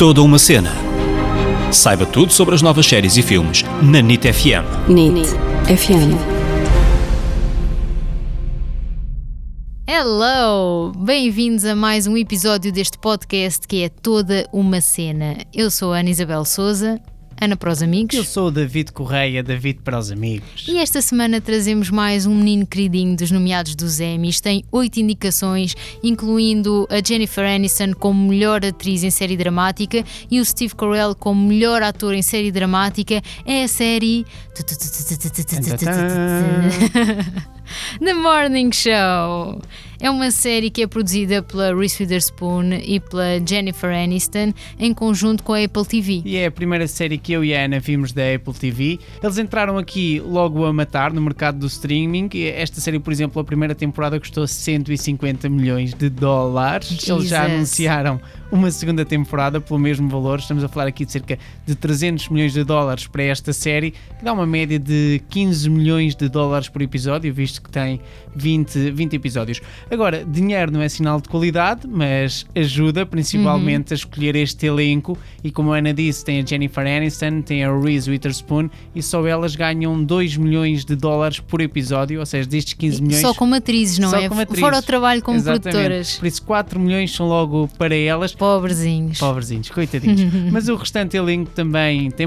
Toda uma cena. Saiba tudo sobre as novas séries e filmes na NIT FM. NIT FM. Hello! Bem-vindos a mais um episódio deste podcast que é toda uma cena. Eu sou a Ana Isabel Souza, Ana para os amigos. Eu sou o David Correia, David para os amigos. E esta semana trazemos mais um menino queridinho dos nomeados dos Emmys. Tem oito indicações, incluindo a Jennifer Aniston como melhor atriz em série dramática e o Steve Carell como melhor ator em série dramática. É a série. The Morning Show. É uma série que é produzida pela Reese Witherspoon e pela Jennifer Aniston em conjunto com a Apple TV. E é a primeira série que eu e a Ana vimos da Apple TV. Eles entraram aqui logo a matar no mercado do streaming. Esta série, por exemplo, a primeira temporada custou 150 milhões de dólares. Jesus. Eles já anunciaram uma segunda temporada pelo mesmo valor. Estamos a falar aqui de cerca de 300 milhões de dólares para esta série, que dá uma média de 15 milhões de dólares por episódio, visto que tem 20, 20 episódios. Agora, dinheiro não é sinal de qualidade, mas ajuda principalmente uhum. a escolher este elenco. E como a Ana disse, tem a Jennifer Aniston, tem a Reese Witherspoon e só elas ganham 2 milhões de dólares por episódio, ou seja, destes 15 milhões. Só como atrizes, não é? Atrizes. Fora o trabalho como Exatamente. produtoras. Por isso, 4 milhões são logo para elas. Pobrezinhos. Pobrezinhos, coitadinhos. mas o restante elenco também tem